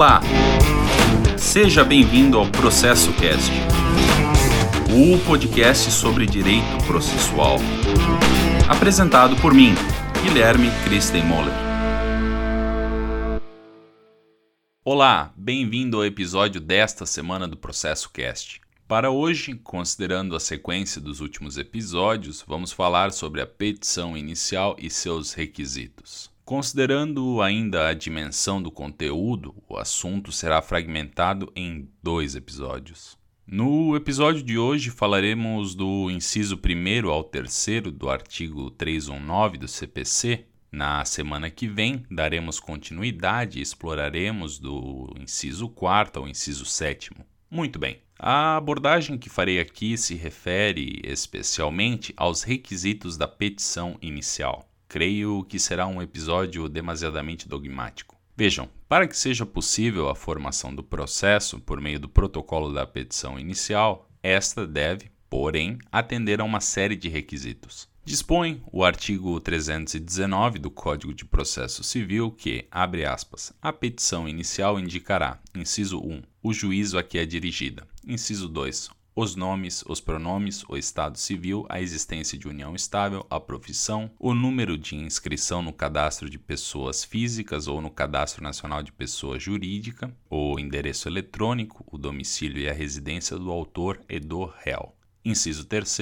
Olá! Seja bem-vindo ao Processo Cast, o podcast sobre direito processual. Apresentado por mim, Guilherme Christenmoller. Olá, bem-vindo ao episódio desta semana do Processo Cast. Para hoje, considerando a sequência dos últimos episódios, vamos falar sobre a petição inicial e seus requisitos. Considerando ainda a dimensão do conteúdo, o assunto será fragmentado em dois episódios. No episódio de hoje falaremos do inciso 1 ao 3 do artigo 319 do CPC. Na semana que vem daremos continuidade e exploraremos do inciso 4 ao inciso 7. Muito bem. A abordagem que farei aqui se refere especialmente aos requisitos da petição inicial. Creio que será um episódio demasiadamente dogmático. Vejam, para que seja possível a formação do processo por meio do protocolo da petição inicial, esta deve, porém, atender a uma série de requisitos. Dispõe o artigo 319 do Código de Processo Civil que, abre aspas, a petição inicial indicará, inciso 1, o juízo a que é dirigida, inciso 2, os nomes, os pronomes, o estado civil, a existência de união estável, a profissão, o número de inscrição no cadastro de pessoas físicas ou no cadastro nacional de pessoa jurídica, o endereço eletrônico, o domicílio e a residência do autor e do réu. Inciso 3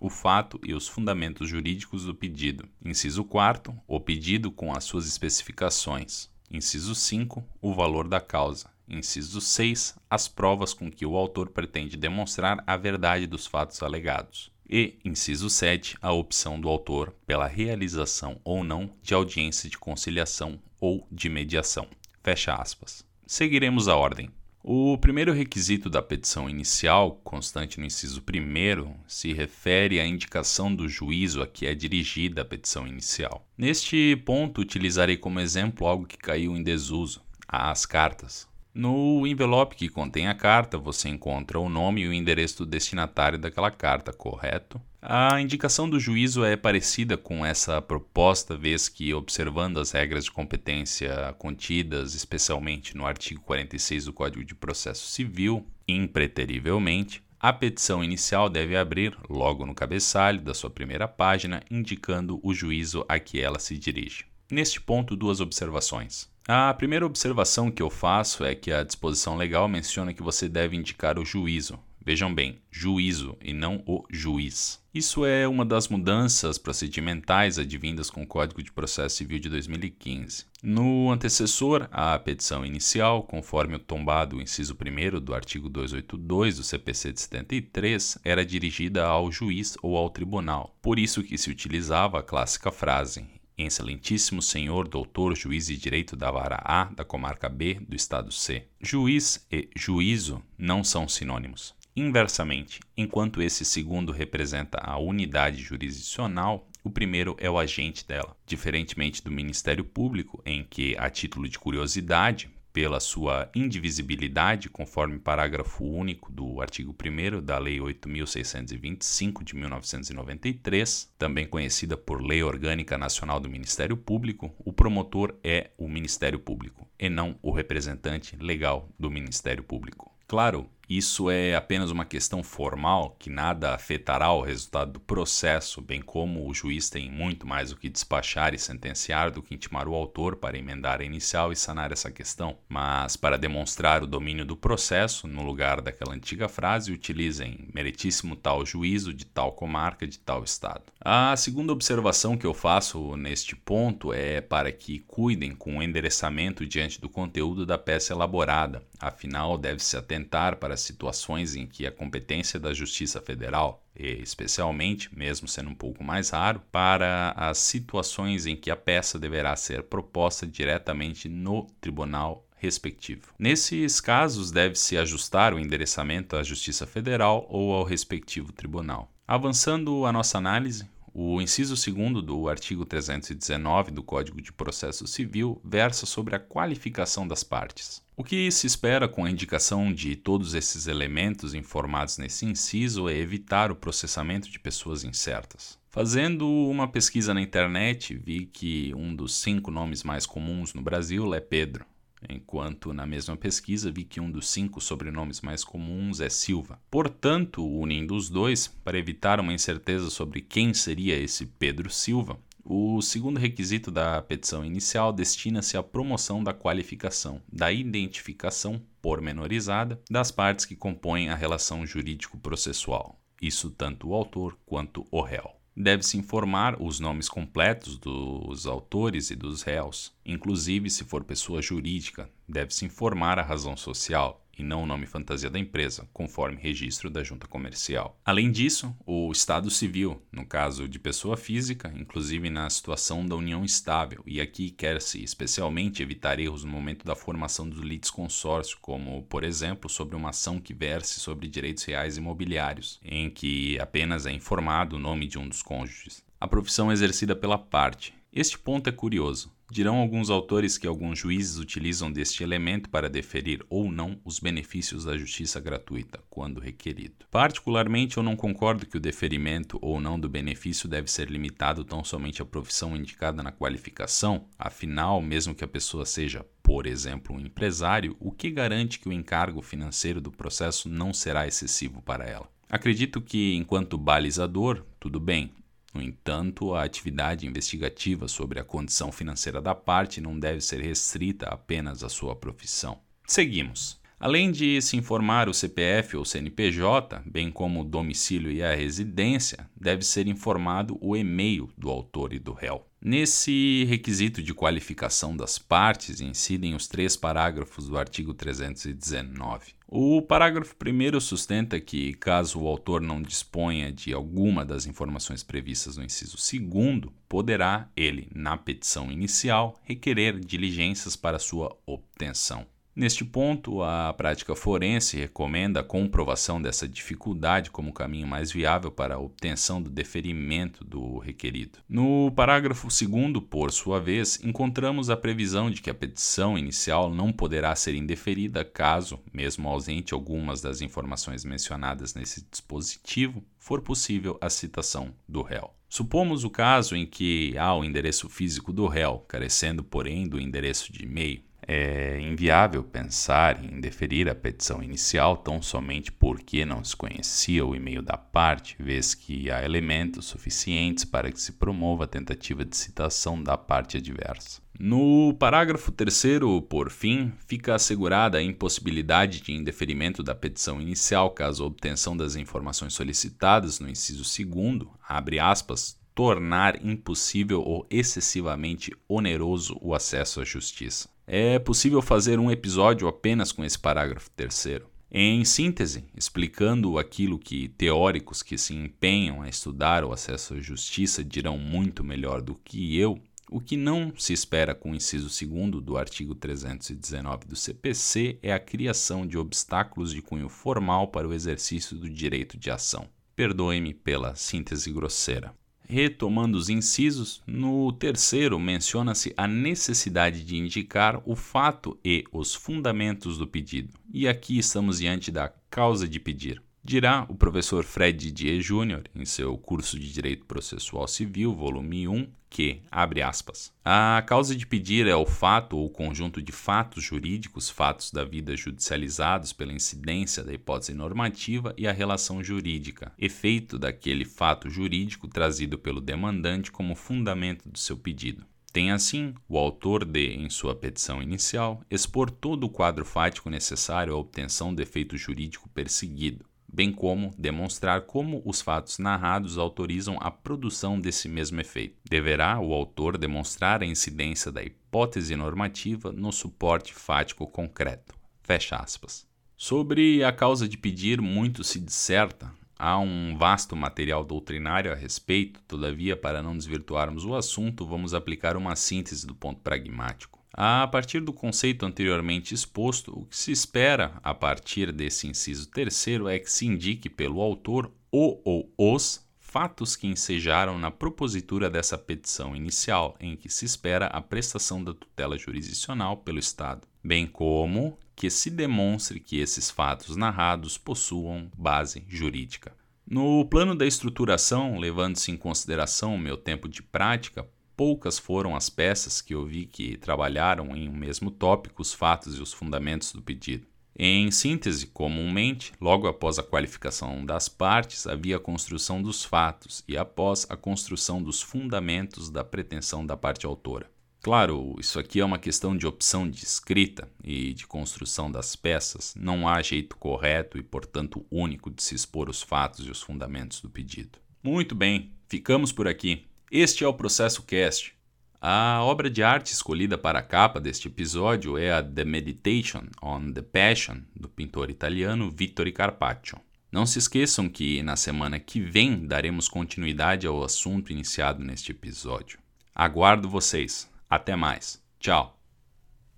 o fato e os fundamentos jurídicos do pedido. Inciso 4 o pedido com as suas especificações. Inciso 5 o valor da causa. Inciso 6. As provas com que o autor pretende demonstrar a verdade dos fatos alegados. E, inciso 7, a opção do autor pela realização ou não de audiência de conciliação ou de mediação. Fecha aspas. Seguiremos a ordem. O primeiro requisito da petição inicial, constante no inciso 1, se refere à indicação do juízo a que é dirigida a petição inicial. Neste ponto, utilizarei como exemplo algo que caiu em desuso: as cartas. No envelope que contém a carta, você encontra o nome e o endereço do destinatário daquela carta, correto? A indicação do juízo é parecida com essa proposta, vez que, observando as regras de competência contidas especialmente no artigo 46 do Código de Processo Civil, impreterivelmente, a petição inicial deve abrir logo no cabeçalho da sua primeira página, indicando o juízo a que ela se dirige. Neste ponto, duas observações. A primeira observação que eu faço é que a disposição legal menciona que você deve indicar o juízo. Vejam bem, juízo e não o juiz. Isso é uma das mudanças procedimentais advindas com o Código de Processo Civil de 2015. No antecessor à petição inicial, conforme o tombado inciso 1 do artigo 282 do CPC de 73, era dirigida ao juiz ou ao tribunal. Por isso que se utilizava a clássica frase: Excelentíssimo Senhor Doutor Juiz de Direito da Vara A da Comarca B do Estado C. Juiz e juízo não são sinônimos. Inversamente, enquanto esse segundo representa a unidade jurisdicional, o primeiro é o agente dela. Diferentemente do Ministério Público, em que, a título de curiosidade, pela sua indivisibilidade, conforme parágrafo único do artigo 1 da Lei 8.625 de 1993, também conhecida por Lei Orgânica Nacional do Ministério Público, o promotor é o Ministério Público e não o representante legal do Ministério Público. Claro, isso é apenas uma questão formal que nada afetará o resultado do processo, bem como o juiz tem muito mais o que despachar e sentenciar do que intimar o autor para emendar a inicial e sanar essa questão. Mas, para demonstrar o domínio do processo, no lugar daquela antiga frase, utilizem meritíssimo tal juízo de tal comarca de tal estado. A segunda observação que eu faço neste ponto é para que cuidem com o endereçamento diante do conteúdo da peça elaborada, afinal, deve-se atentar para situações em que a competência da Justiça Federal, e especialmente, mesmo sendo um pouco mais raro, para as situações em que a peça deverá ser proposta diretamente no tribunal respectivo. Nesses casos, deve-se ajustar o endereçamento à Justiça Federal ou ao respectivo tribunal. Avançando a nossa análise, o inciso 2 do artigo 319 do Código de Processo Civil versa sobre a qualificação das partes. O que se espera com a indicação de todos esses elementos informados nesse inciso é evitar o processamento de pessoas incertas. Fazendo uma pesquisa na internet, vi que um dos cinco nomes mais comuns no Brasil é Pedro. Enquanto na mesma pesquisa vi que um dos cinco sobrenomes mais comuns é Silva. Portanto, unindo os dois, para evitar uma incerteza sobre quem seria esse Pedro Silva, o segundo requisito da petição inicial destina-se à promoção da qualificação, da identificação pormenorizada das partes que compõem a relação jurídico-processual, isso tanto o autor quanto o réu. Deve-se informar os nomes completos dos autores e dos réus, inclusive se for pessoa jurídica, deve-se informar a razão social, e não o nome fantasia da empresa, conforme registro da junta comercial. Além disso, o Estado Civil, no caso de pessoa física, inclusive na situação da união estável, e aqui quer-se especialmente evitar erros no momento da formação do litisconsórcio, como, por exemplo, sobre uma ação que verse sobre direitos reais imobiliários, em que apenas é informado o nome de um dos cônjuges. A profissão exercida pela parte. Este ponto é curioso. Dirão alguns autores que alguns juízes utilizam deste elemento para deferir ou não os benefícios da justiça gratuita, quando requerido. Particularmente, eu não concordo que o deferimento ou não do benefício deve ser limitado tão somente à profissão indicada na qualificação, afinal, mesmo que a pessoa seja por exemplo, um empresário, o que garante que o encargo financeiro do processo não será excessivo para ela? Acredito que, enquanto balizador, tudo bem, no entanto, a atividade investigativa sobre a condição financeira da parte não deve ser restrita apenas à sua profissão. Seguimos. Além de se informar o CPF ou CNPJ, bem como o domicílio e a residência, deve ser informado o e-mail do autor e do réu. Nesse requisito de qualificação das partes incidem os três parágrafos do artigo 319. O parágrafo 1 sustenta que, caso o autor não disponha de alguma das informações previstas no inciso 2, poderá ele, na petição inicial, requerer diligências para sua obtenção. Neste ponto, a prática forense recomenda a comprovação dessa dificuldade como caminho mais viável para a obtenção do deferimento do requerido. No parágrafo 2, por sua vez, encontramos a previsão de que a petição inicial não poderá ser indeferida caso, mesmo ausente algumas das informações mencionadas nesse dispositivo, for possível a citação do réu. Supomos o caso em que há o endereço físico do réu, carecendo, porém, do endereço de e-mail é inviável pensar em deferir a petição inicial tão somente porque não se conhecia o e-mail da parte, vez que há elementos suficientes para que se promova a tentativa de citação da parte adversa. No parágrafo 3, por fim, fica assegurada a impossibilidade de indeferimento da petição inicial caso a obtenção das informações solicitadas no inciso 2, abre aspas, tornar impossível ou excessivamente oneroso o acesso à justiça. É possível fazer um episódio apenas com esse parágrafo terceiro. Em síntese, explicando aquilo que teóricos que se empenham a estudar o acesso à justiça dirão muito melhor do que eu, o que não se espera com o inciso 2 do artigo 319 do CPC é a criação de obstáculos de cunho formal para o exercício do direito de ação. Perdoe-me pela síntese grosseira. Retomando os incisos, no terceiro menciona-se a necessidade de indicar o fato e os fundamentos do pedido. E aqui estamos diante da causa de pedir. Dirá o professor Fred Didier Jr., em seu curso de Direito Processual Civil, volume 1, que, abre aspas, a causa de pedir é o fato ou conjunto de fatos jurídicos, fatos da vida judicializados pela incidência da hipótese normativa e a relação jurídica, efeito daquele fato jurídico trazido pelo demandante como fundamento do seu pedido. Tem assim o autor de, em sua petição inicial, expor todo o quadro fático necessário à obtenção do efeito jurídico perseguido, bem como demonstrar como os fatos narrados autorizam a produção desse mesmo efeito. Deverá o autor demonstrar a incidência da hipótese normativa no suporte fático concreto. Fecha aspas. Sobre a causa de pedir, muito se disserta. Há um vasto material doutrinário a respeito, todavia, para não desvirtuarmos o assunto, vamos aplicar uma síntese do ponto pragmático. A partir do conceito anteriormente exposto, o que se espera a partir desse inciso terceiro é que se indique pelo autor o ou os fatos que ensejaram na propositura dessa petição inicial, em que se espera a prestação da tutela jurisdicional pelo Estado, bem como que se demonstre que esses fatos narrados possuam base jurídica. No plano da estruturação, levando-se em consideração o meu tempo de prática, poucas foram as peças que eu vi que trabalharam em um mesmo tópico os fatos e os fundamentos do pedido. Em síntese, comumente, logo após a qualificação das partes, havia a construção dos fatos e após a construção dos fundamentos da pretensão da parte autora. Claro, isso aqui é uma questão de opção de escrita e de construção das peças. Não há jeito correto e, portanto, único de se expor os fatos e os fundamentos do pedido. Muito bem, ficamos por aqui. Este é o Processo Cast. A obra de arte escolhida para a capa deste episódio é a The Meditation on the Passion, do pintor italiano Vittore Carpaccio. Não se esqueçam que na semana que vem daremos continuidade ao assunto iniciado neste episódio. Aguardo vocês. Até mais. Tchau.